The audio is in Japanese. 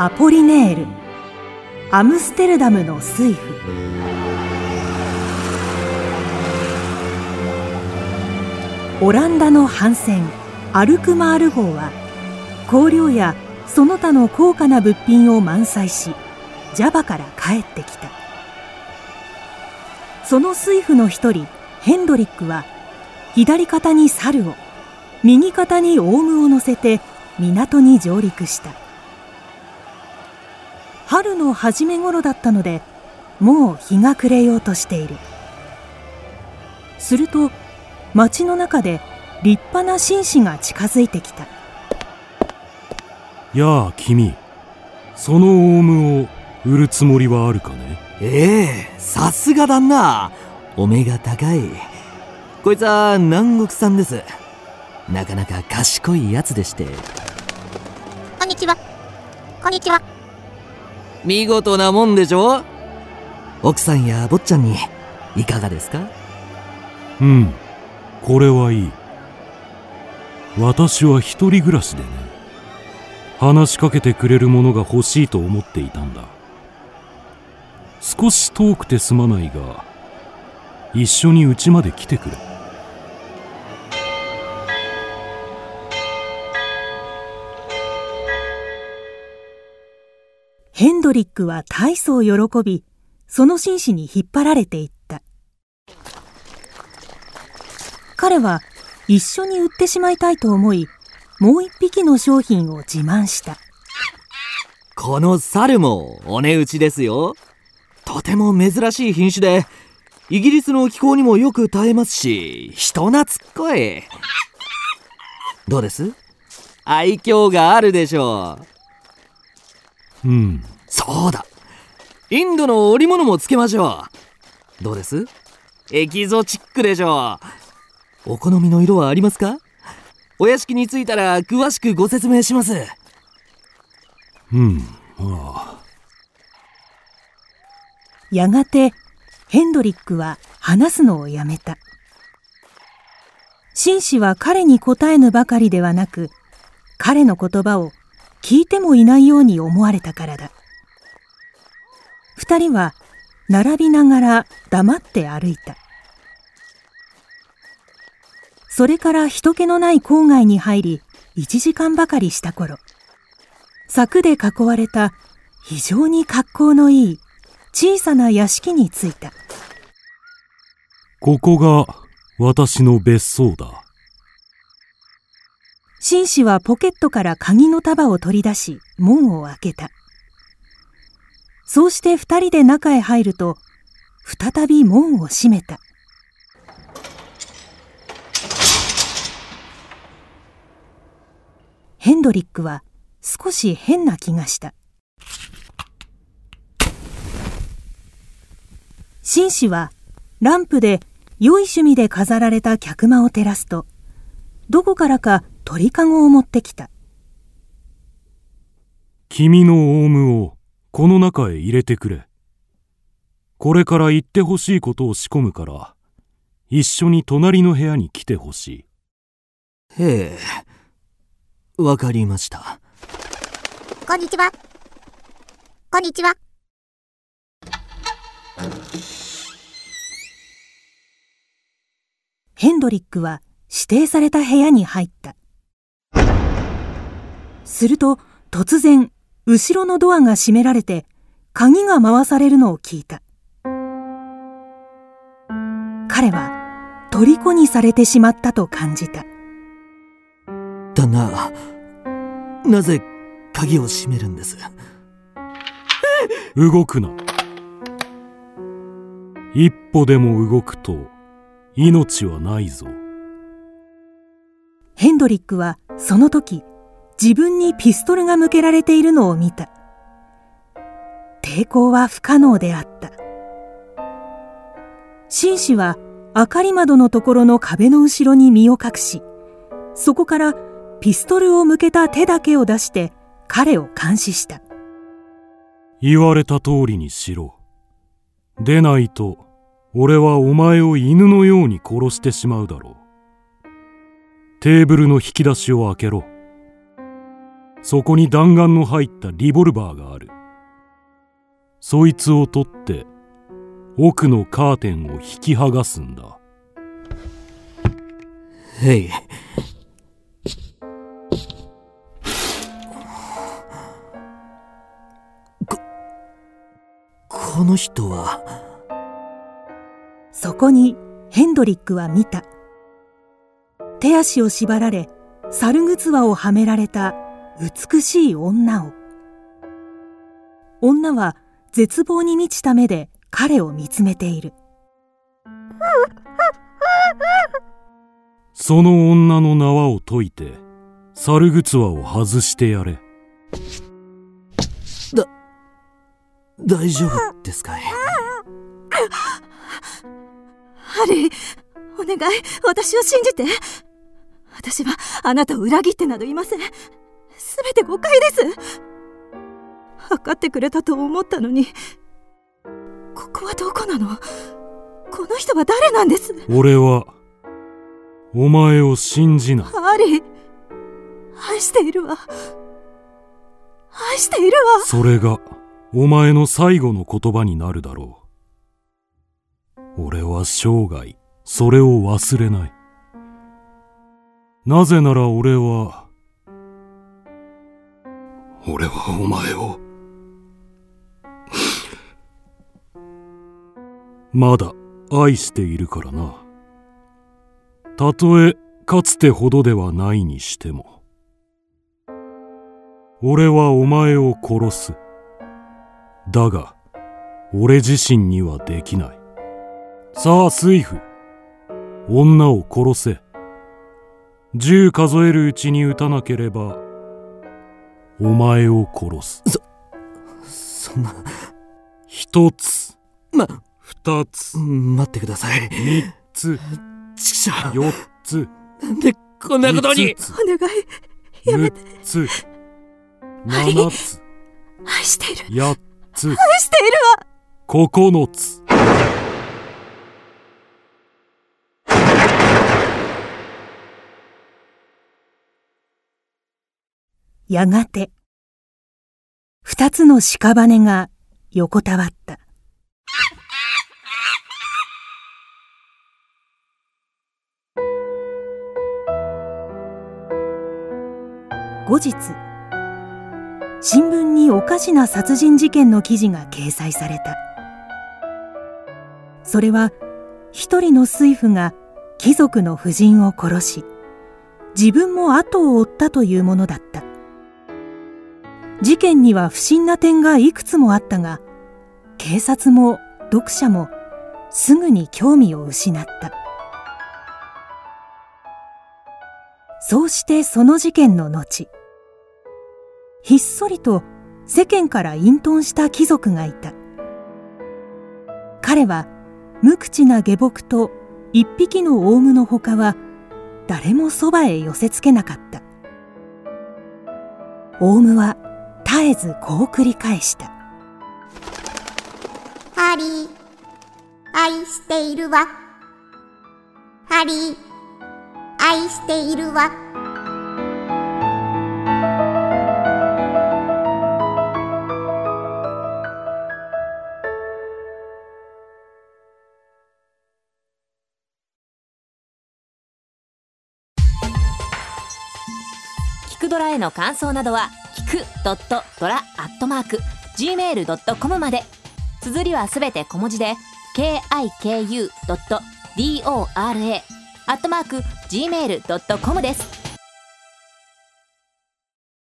アポリネール。アムステルダムの水夫オランダの帆船アルクマール号は香料やその他の高価な物品を満載しジャバから帰ってきた。その水夫の一人ヘンドリックは左肩に猿を右肩にオウムを乗せて港に上陸した。春の初め頃だったのでもう日が暮れようとしている。すると町の中で立派な紳士が近づいてきた。やあ君そのオウムを売るつもりはあるかね？ええさすがだな。お目が高い。こいつは南国産です。なかなか賢いやつでして。こんにちは。こんにちは見事なもんでしょ？奥さんや坊ちゃんにいかがですか？うんこれはいい。私は一人暮らしでね話しかけてくれるものが欲しいと思っていたんだ。少し遠くてすまないが一緒に家まで来てくれ。ヘンドリックは大層喜びその紳士に引っ張られていった。彼は一緒に売ってしまいたいと思いもう一匹の商品を自慢した。この猿もお値打ちですよ。とても珍しい品種でイギリスの気候にもよく耐えますし人懐っこい。どうです？愛嬌があるでしょう。うん。そうだ。インドの織物もつけましょう。どうです？エキゾチックでしょう。お好みの色はありますか？お屋敷に着いたら詳しくご説明します。うん。ああ。やがてヘンドリックは話すのをやめた。紳士は彼に答えぬばかりではなく彼の言葉を聞いてもいないように思われたからだ。二人は並びながら黙って歩いた。それから人気のない郊外に入り1時間ばかりした頃柵で囲われた非常に格好のいい小さな屋敷に着いた。ここが私の別荘だ。紳士はポケットから鍵の束を取り出し門を開けた。そうして二人で中へ入ると再び門を閉めた。ヘンドリックは少し変な気がした。紳士はランプで良い趣味で飾られた客間を照らすとどこからか鳥かごを持ってきた。君のオウムをこの中へ入れてくれ。これから言ってほしいことを仕込むから一緒に隣の部屋に来てほしい。へえわかりました。こんにちは。こんにちは。ヘンドリックは指定された部屋に入ったすると突然後ろのドアが閉められて鍵が回されるのを聞いた。彼は虜にされてしまったと感じた。旦那なぜ鍵を閉めるんです？動くな。一歩でも動くと命はないぞ。ヘンドリックはその時自分にピストルが向けられているのを見た。抵抗は不可能であった。紳士は明かり窓のところの壁の後ろに身を隠しそこからピストルを向けた手だけを出して彼を監視した。言われた通りにしろ。でないと俺はお前を犬のように殺してしまうだろう。テーブルの引き出しを開けろ。そこに弾丸の入ったリボルバーがある。そいつを取って奥のカーテンを引き剥がすんだ。へい。ここの人は？そこにヘンドリックは見た。手足を縛られ猿靴輪をはめられた美しい女を女は絶望に満ちた目で彼を見つめているその女の縄を解いて猿靴輪を外してやれ大丈夫ですか？いハリー、お願い、私を信じて。私はあなたを裏切ってなどいません。すべて誤解です。分かってくれたと思ったのに。ここはどこなの？この人は誰なんです？俺はお前を信じないハリー、愛しているわ。愛しているわ。それがお前の最後の言葉になるだろう俺は生涯それを忘れないなぜなら俺は俺はお前を。まだ愛しているからな。たとえかつてほどではないにしても。俺はお前を殺す。だが俺自身にはできない。さあスイフ。女を殺せ。十数えるうちに撃たなければお前を殺す。そんな。一つ。ま二つ。待ってください。三つ。ちくしょう四つ。なんでこんなことに？お願い、やめて。六つ。七つ。愛している。八つ。愛しているわ。九つやがて。二つの屍が横たわった。後日新聞におかしな殺人事件の記事が掲載された。それは一人の水夫が貴族の夫人を殺し自分も後を追ったというものだった。事件には不審な点がいくつもあったが警察も読者もすぐに興味を失った。そうしてその事件の後ひっそりと世間から隠遁した貴族がいた。彼は無口な下僕と一匹のオウムのほかは誰もそばへ寄せつけなかった。オウムは絶えずこう繰り返したハリー、愛しているわ。ハリー、愛しているわ。聞くドラへの感想などは聞くドットドラアットマーク gmail.com まで。綴りはすべて小文字で kiku.dora アットマーク gmail.com です。